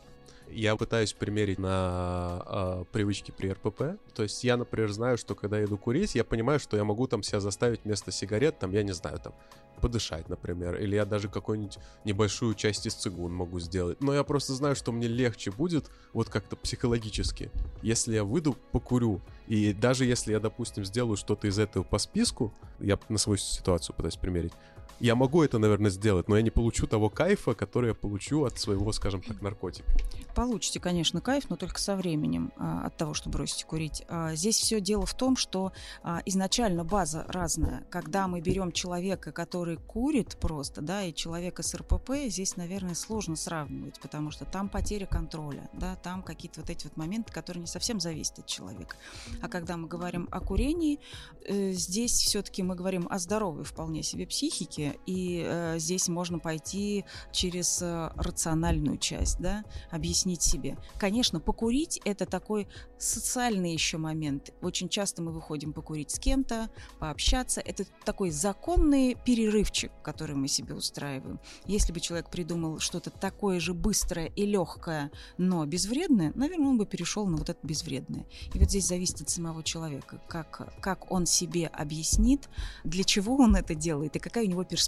Я пытаюсь примерить на а, привычки при РПП. То есть я, например, знаю, что когда иду курить, я понимаю, что я могу там себя заставить вместо сигарет, там, я не знаю, там, подышать, например. Или я даже какую-нибудь небольшую часть из цигун могу сделать. Но я просто знаю, что мне легче будет вот как-то психологически, если я выйду, покурю. И даже если я, допустим, сделаю что-то из этого по списку, я на свою ситуацию пытаюсь примерить, я могу это, наверное, сделать, но я не получу того кайфа, который я получу от своего, скажем так, наркотика.
Получите, конечно, кайф, но только со временем а, от того, что бросите курить. А, здесь все дело в том, что а, изначально база разная. Когда мы берем человека, который курит просто, да, и человека с РПП, здесь, наверное, сложно сравнивать, потому что там потеря контроля, да, там какие-то вот эти вот моменты, которые не совсем зависят от человека. А когда мы говорим о курении, э, здесь все-таки мы говорим о здоровой вполне себе психике, и э, здесь можно пойти через э, рациональную часть, да, объяснить себе. Конечно, покурить это такой социальный еще момент. Очень часто мы выходим покурить с кем-то, пообщаться. Это такой законный перерывчик, который мы себе устраиваем. Если бы человек придумал что-то такое же быстрое и легкое, но безвредное, наверное, он бы перешел на вот это безвредное. И вот здесь зависит от самого человека, как, как он себе объяснит, для чего он это делает и какая у него перспектива.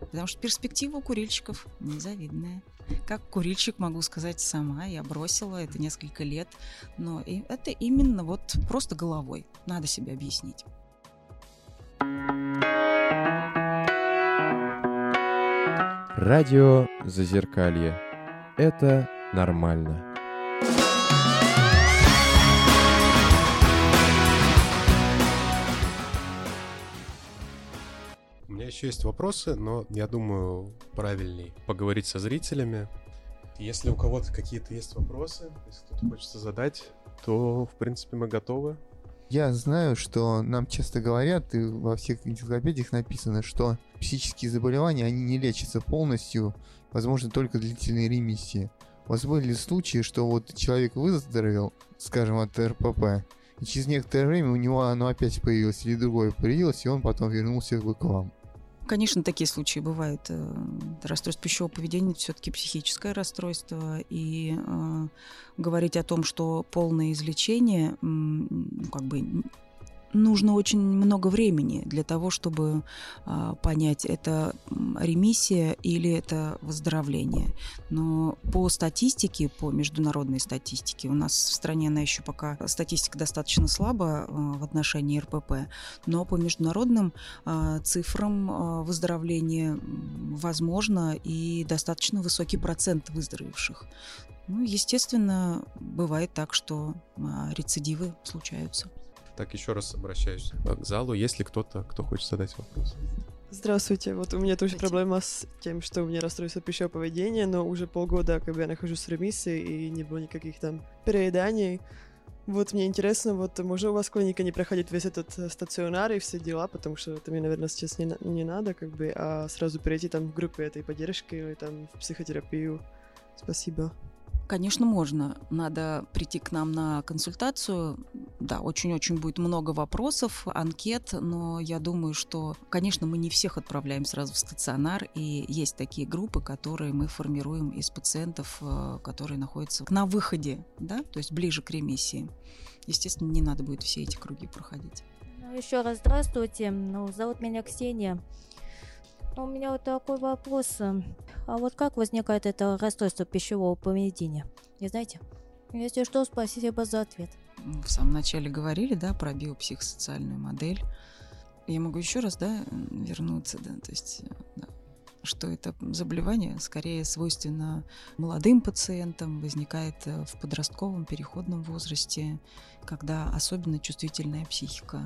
Потому что перспектива у курильщиков незавидная. Как курильщик могу сказать сама, я бросила это несколько лет, но это именно вот просто головой. Надо себе объяснить.
Радио Зазеркалье. Это нормально.
Меня еще есть вопросы, но я думаю, правильней поговорить со зрителями. Если у кого-то какие-то есть вопросы, если кто-то хочется задать, то, в принципе, мы готовы.
Я знаю, что нам часто говорят, и во всех энциклопедиях написано, что психические заболевания, они не лечатся полностью, возможно, только длительной ремиссии. У вас были случаи, что вот человек выздоровел, скажем, от РПП, и через некоторое время у него оно опять появилось или другое появилось, и он потом вернулся к вам.
Конечно, такие случаи бывают. Э, расстройство пищевого поведения – все-таки психическое расстройство, и э, говорить о том, что полное излечение, ну, как бы нужно очень много времени для того, чтобы а, понять, это ремиссия или это выздоровление. Но по статистике, по международной статистике, у нас в стране она еще пока статистика достаточно слаба а, в отношении РПП, но по международным а, цифрам выздоровления возможно и достаточно высокий процент выздоровевших. Ну, естественно, бывает так, что рецидивы случаются.
Так, еще раз обращаюсь к залу. Есть ли кто-то, кто хочет задать вопрос?
Здравствуйте. Вот у меня тоже проблема с тем, что у меня расстройство пищевого поведения, но уже полгода как бы я нахожусь в ремиссии и не было никаких там перееданий. Вот мне интересно, вот можно у вас клиника не проходит весь этот э, стационар и все дела, потому что это мне, наверное, сейчас не, не надо, как бы, а сразу перейти там в группы этой поддержки или там в психотерапию. Спасибо.
Конечно, можно. Надо прийти к нам на консультацию. Да, очень-очень будет много вопросов, анкет, но я думаю, что, конечно, мы не всех отправляем сразу в стационар, и есть такие группы, которые мы формируем из пациентов, э, которые находятся на выходе, да, то есть ближе к ремиссии. Естественно, не надо будет все эти круги проходить.
Ну, еще раз здравствуйте. Ну, зовут меня Ксения. У меня вот такой вопрос. А вот как возникает это расстройство пищевого поведения? Не знаете? Если что, спасибо за ответ.
В самом начале говорили, да, про биопсихосоциальную модель. Я могу еще раз, да, вернуться, да, то есть, да, что это заболевание скорее свойственно молодым пациентам, возникает э, в подростковом переходном возрасте, когда особенно чувствительная психика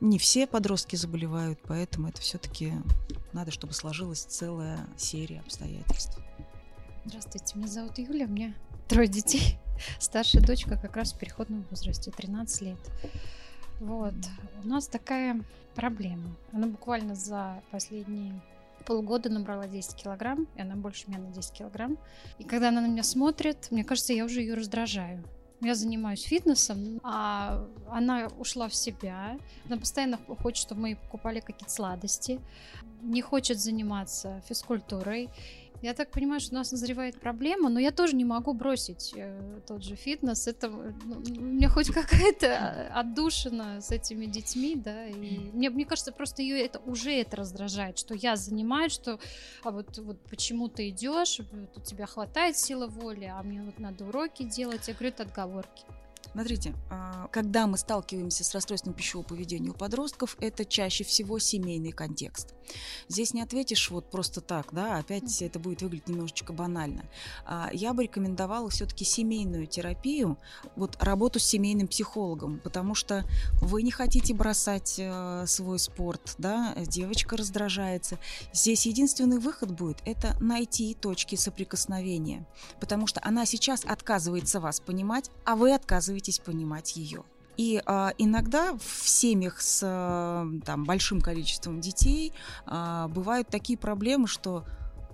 не все подростки заболевают, поэтому это все-таки надо, чтобы сложилась целая серия обстоятельств.
Здравствуйте, меня зовут Юля, у меня трое детей. (laughs) Старшая дочка как раз в переходном возрасте, 13 лет. Вот. У нас такая проблема. Она буквально за последние полгода набрала 10 килограмм, и она больше меня на 10 килограмм. И когда она на меня смотрит, мне кажется, я уже ее раздражаю. Я занимаюсь фитнесом, а она ушла в себя. Она постоянно хочет, чтобы мы покупали какие-то сладости. Не хочет заниматься физкультурой. Я так понимаю, что у нас назревает проблема, но я тоже не могу бросить э, тот же фитнес. Это ну, у меня хоть (laughs) какая-то отдушина с этими детьми, да. И мне, мне кажется, просто ее это уже это раздражает, что я занимаюсь, что а вот, вот почему ты идешь, вот у тебя хватает силы воли, а мне вот надо уроки делать. Я говорю, это отговорки.
Смотрите, а, когда мы сталкиваемся с расстройством пищевого поведения у подростков, это чаще всего семейный контекст. Здесь не ответишь вот просто так, да, опять это будет выглядеть немножечко банально. А, я бы рекомендовала все-таки семейную терапию, вот работу с семейным психологом, потому что вы не хотите бросать э, свой спорт, да, девочка раздражается. Здесь единственный выход будет – это найти точки соприкосновения, потому что она сейчас отказывается вас понимать, а вы отказываетесь понимать ее. И а, иногда в семьях с а, там, большим количеством детей а, бывают такие проблемы, что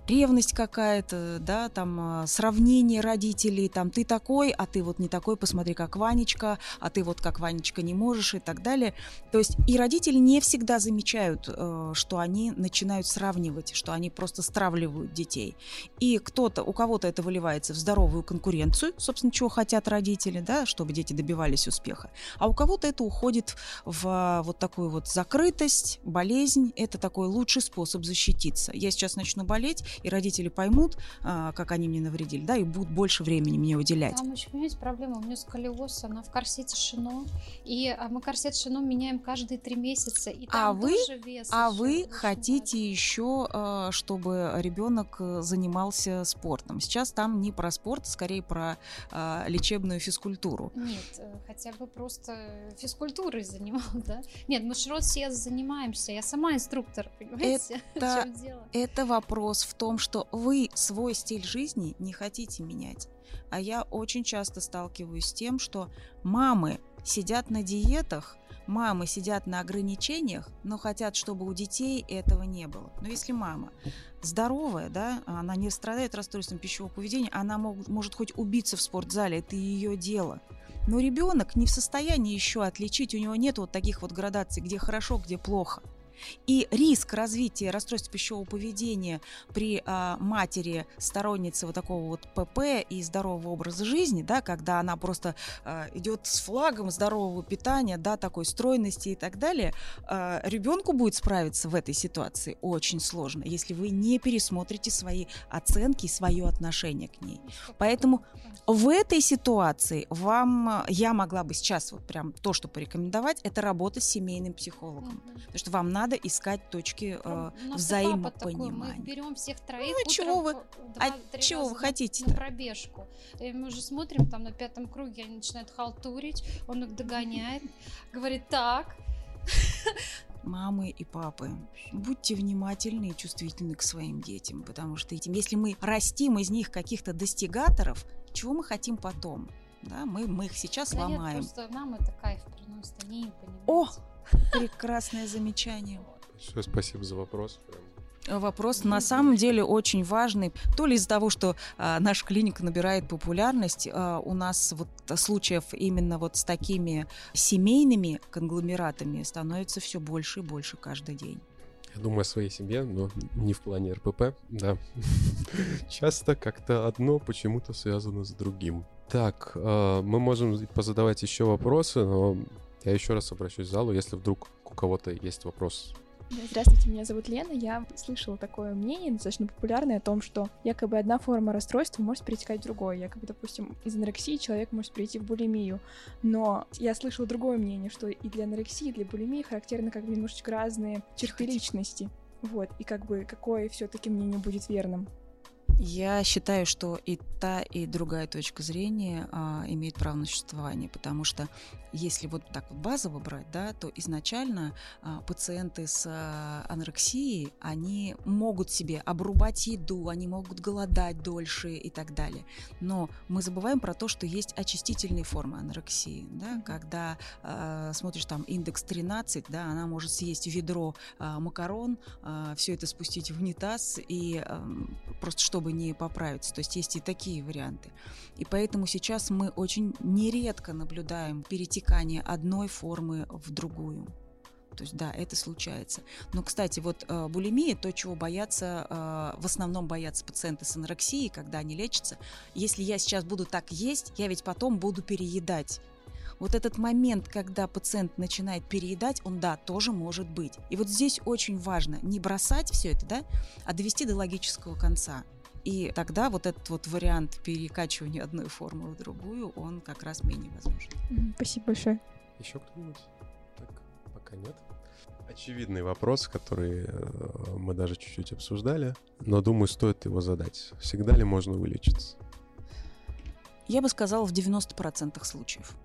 ревность какая-то, да, там а, сравнение родителей, там ты такой, а ты вот не такой, посмотри, как Ванечка, а ты вот как Ванечка не можешь и так далее. То есть и родители не всегда замечают, э, что они начинают сравнивать, что они просто стравливают детей. И кто-то, у кого-то это выливается в здоровую конкуренцию, собственно, чего хотят родители, да, чтобы дети добивались успеха, а у кого-то это уходит в а, вот такую вот закрытость, болезнь, это такой лучший способ защититься. Я сейчас начну болеть, и родители поймут, а, как они мне навредили, да, и будут больше времени мне уделять.
Там еще, понимаете, проблема. У нее сколиоз, она в корсете шино, и а, мы корсет шино меняем каждые три месяца, и там
а вы,
вес
а
еще
вы хотите еще, а, чтобы ребенок э, занимался спортом. Сейчас там не про спорт, скорее про а, лечебную физкультуру.
Нет, э, хотя бы просто физкультурой занимал, (laughs) да? Нет, мы все занимаемся, я сама инструктор, (laughs) понимаете?
Это, это вопрос в том, что вы свой стиль жизни не хотите менять. А я очень часто сталкиваюсь с тем, что мамы сидят на диетах, мамы сидят на ограничениях, но хотят, чтобы у детей этого не было. Но если мама здоровая, да, она не страдает расстройством пищевого поведения, она мог- может хоть убиться в спортзале, это ее дело. Но ребенок не в состоянии еще отличить, у него нет вот таких вот градаций, где хорошо, где плохо. И риск развития расстройства пищевого поведения при а, матери сторонницы вот такого вот ПП и здорового образа жизни, да, когда она просто а, идет с флагом здорового питания, да, такой стройности и так далее, а, ребенку будет справиться в этой ситуации очень сложно, если вы не пересмотрите свои оценки и свое отношение к ней. Поэтому в этой ситуации вам я могла бы сейчас вот прям то, что порекомендовать, это работа с семейным психологом, потому что вам надо искать точки э,
папа такой, мы
взаимопонимания.
берем всех троих.
Ну, а чего вы-
по-
а чего вы
раза на- пробежку. И мы уже смотрим, там на пятом круге они начинают халтурить, он их догоняет, (laughs) говорит, так,
Мамы и папы, будьте внимательны и чувствительны к своим детям, потому что если мы растим из них каких-то достигаторов, чего мы хотим потом? Да, мы, мы их сейчас
да нет,
ломаем.
просто нам это кайф приносит, они не понимают.
О! Прекрасное замечание.
Большое спасибо за вопрос. Прям
Вопрос на самом деле очень важный. То ли из-за того, что а, наша клиника набирает популярность, а, у нас вот случаев именно вот с такими семейными конгломератами становится все больше и больше каждый день.
Я думаю о своей семье, но не в плане РПП, да. (laughs) Часто как-то одно почему-то связано с другим. Так, э, мы можем позадавать еще вопросы, но я еще раз обращусь к залу, если вдруг у кого-то есть вопрос.
Здравствуйте, меня зовут Лена. Я слышала такое мнение, достаточно популярное, о том, что якобы одна форма расстройства может перетекать в другое. Якобы, допустим, из анорексии человек может перейти в булимию. Но я слышала другое мнение, что и для анорексии, и для булимии характерны как бы немножечко разные черты личности. Вот, и как бы какое все-таки мнение будет верным.
Я считаю, что и та, и другая точка зрения а, имеет право на существование, потому что если вот так вот базово брать, да, то изначально а, пациенты с а, анорексией, они могут себе обрубать еду, они могут голодать дольше и так далее. Но мы забываем про то, что есть очистительные формы анорексии, да, когда а, смотришь там индекс 13, да, она может съесть ведро а, макарон, все это спустить в унитаз и ам, просто чтобы не поправиться. То есть есть и такие варианты. И поэтому сейчас мы очень нередко наблюдаем перетекание одной формы в другую. То есть да, это случается. Но, кстати, вот э, булимия, то, чего боятся, э, в основном боятся пациенты с анорексией, когда они лечатся. Если я сейчас буду так есть, я ведь потом буду переедать. Вот этот момент, когда пациент начинает переедать, он, да, тоже может быть. И вот здесь очень важно не бросать все это, да, а довести до логического конца. И тогда вот этот вот вариант перекачивания одной формы в другую, он как раз менее возможен.
Спасибо большое.
Еще кто-нибудь? Так, пока нет. Очевидный вопрос, который э, мы даже чуть-чуть обсуждали, но думаю, стоит его задать. Всегда ли можно вылечиться?
Я бы сказала, в 90% случаев.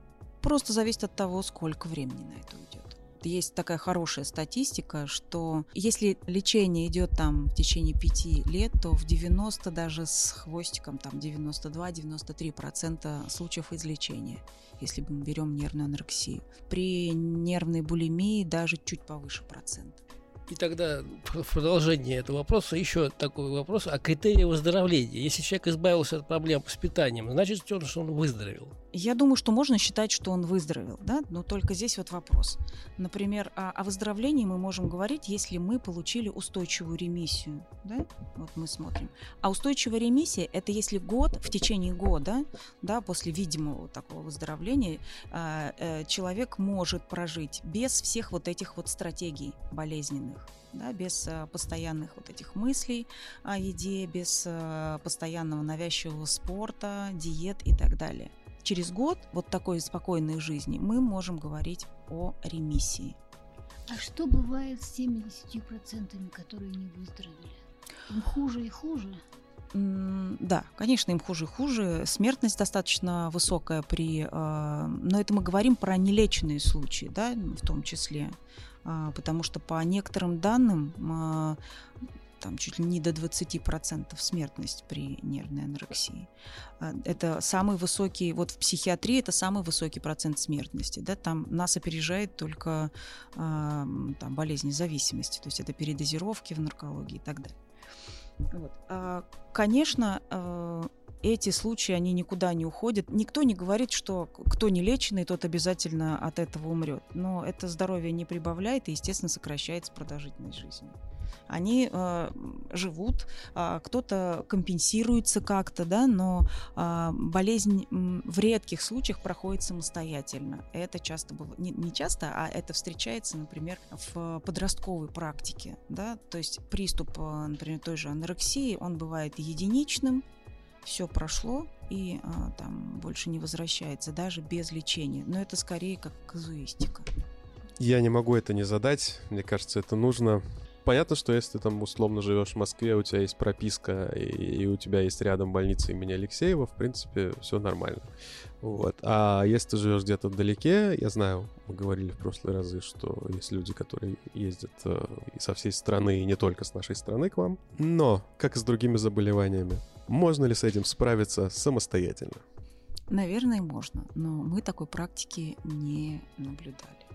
Просто зависит от того, сколько времени на это уйдет. Есть такая хорошая статистика, что если лечение идет там в течение пяти лет, то в 90 даже с хвостиком, там 92-93% случаев излечения, если мы берем нервную анорексию. При нервной булимии даже чуть повыше процента.
И тогда в продолжение этого вопроса еще такой вопрос о критерии выздоровления. Если человек избавился от проблем с питанием, значит что он выздоровел.
Я думаю, что можно считать, что он выздоровел, да, но только здесь вот вопрос. Например, о, о выздоровлении мы можем говорить, если мы получили устойчивую ремиссию, да, вот мы смотрим. А устойчивая ремиссия – это если год, в течение года, да, после видимого такого выздоровления, э, э, человек может прожить без всех вот этих вот стратегий болезненных да, без э, постоянных вот этих мыслей о еде, без э, постоянного навязчивого спорта, диет и так далее. Через год вот такой спокойной жизни мы можем говорить о ремиссии.
А что бывает с 70%, которые не выздоровели? Им хуже и хуже?
Да, конечно, им хуже и хуже. Смертность достаточно высокая при... Э, но это мы говорим про нелеченные случаи, да, в том числе. А, потому что по некоторым данным а, там чуть ли не до 20% смертность при нервной анорексии. А, это самый высокий, вот в психиатрии это самый высокий процент смертности. Да? Там нас опережает только там, болезни зависимости, то есть это передозировки в наркологии и так далее. Вот. Конечно, эти случаи, они никуда не уходят. Никто не говорит, что кто не леченный, тот обязательно от этого умрет. Но это здоровье не прибавляет и, естественно, сокращается продолжительность жизни. Они э, живут, э, кто-то компенсируется как-то, да, но э, болезнь в редких случаях проходит самостоятельно. Это часто было, не, не часто, а это встречается, например, в подростковой практике, да, то есть приступ, э, например, той же анорексии, он бывает единичным, все прошло и а, там больше не возвращается, даже без лечения. Но это скорее как казуистика.
Я не могу это не задать. Мне кажется, это нужно. Понятно, что если ты там условно живешь в Москве, у тебя есть прописка, и, и у тебя есть рядом больница имени Алексеева, в принципе, все нормально. Вот. А если ты живешь где-то вдалеке, я знаю, мы говорили в прошлые разы, что есть люди, которые ездят э, со всей страны, и не только с нашей страны к вам. Но, как и с другими заболеваниями, можно ли с этим справиться самостоятельно?
Наверное, можно, но мы такой практики не наблюдали.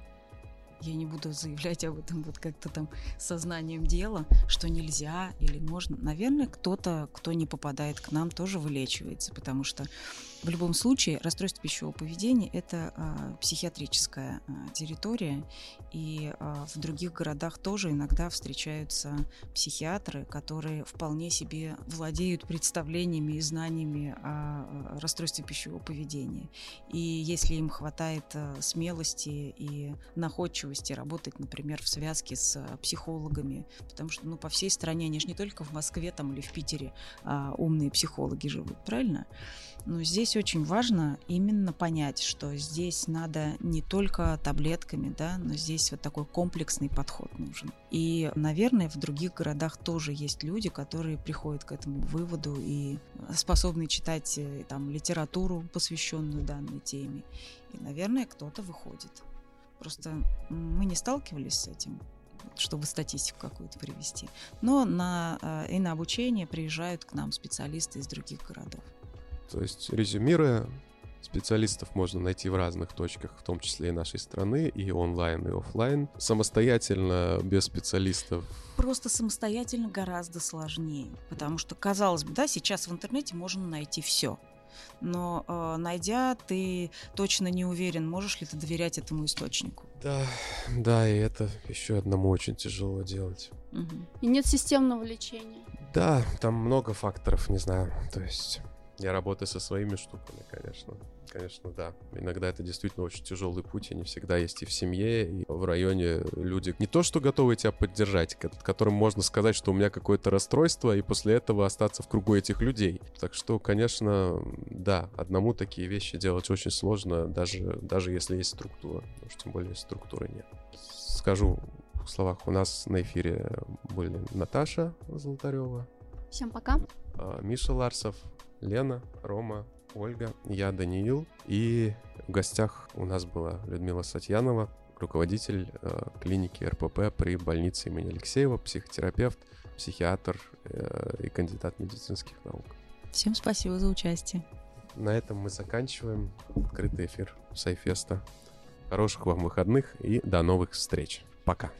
Я не буду заявлять об этом вот как-то там сознанием дела, что нельзя или можно. Наверное, кто-то, кто не попадает к нам, тоже вылечивается, потому что в любом случае, расстройство пищевого поведения – это а, психиатрическая а, территория, и а, в других городах тоже иногда встречаются психиатры, которые вполне себе владеют представлениями и знаниями о а, расстройстве пищевого поведения. И если им хватает а, смелости и находчивости работать, например, в связке с а, психологами, потому что ну, по всей стране, они же не только в Москве там, или в Питере а, умные психологи живут, правильно? Но здесь очень важно именно понять, что здесь надо не только таблетками, да, но здесь вот такой комплексный подход нужен. И, наверное, в других городах тоже есть люди, которые приходят к этому выводу и способны читать э, там литературу, посвященную данной теме. И, наверное, кто-то выходит. Просто мы не сталкивались с этим чтобы статистику какую-то привести. Но на, э, и на обучение приезжают к нам специалисты из других городов.
То есть, резюмируя, специалистов можно найти в разных точках, в том числе и нашей страны, и онлайн, и офлайн. Самостоятельно, без специалистов.
Просто самостоятельно гораздо сложнее, потому что, казалось бы, да, сейчас в интернете можно найти все. Но э, найдя, ты точно не уверен, можешь ли ты доверять этому источнику.
Да, да, и это еще одному очень тяжело делать.
Угу. И нет системного лечения.
Да, там много факторов, не знаю. То есть я работаю со своими штуками, конечно. Конечно, да. Иногда это действительно очень тяжелый путь, и не всегда есть и в семье, и в районе люди не то, что готовы тебя поддержать, которым можно сказать, что у меня какое-то расстройство, и после этого остаться в кругу этих людей. Так что, конечно, да, одному такие вещи делать очень сложно, даже, даже если есть структура. Уж тем более структуры нет. Скажу в словах, у нас на эфире были Наташа Золотарева.
Всем пока.
А, Миша Ларсов, Лена, Рома, Ольга, я Даниил. И в гостях у нас была Людмила Сатьянова, руководитель э, клиники РПП при больнице имени Алексеева, психотерапевт, психиатр э, и кандидат медицинских наук.
Всем спасибо за участие.
На этом мы заканчиваем открытый эфир Сайфеста. Хороших вам выходных и до новых встреч. Пока.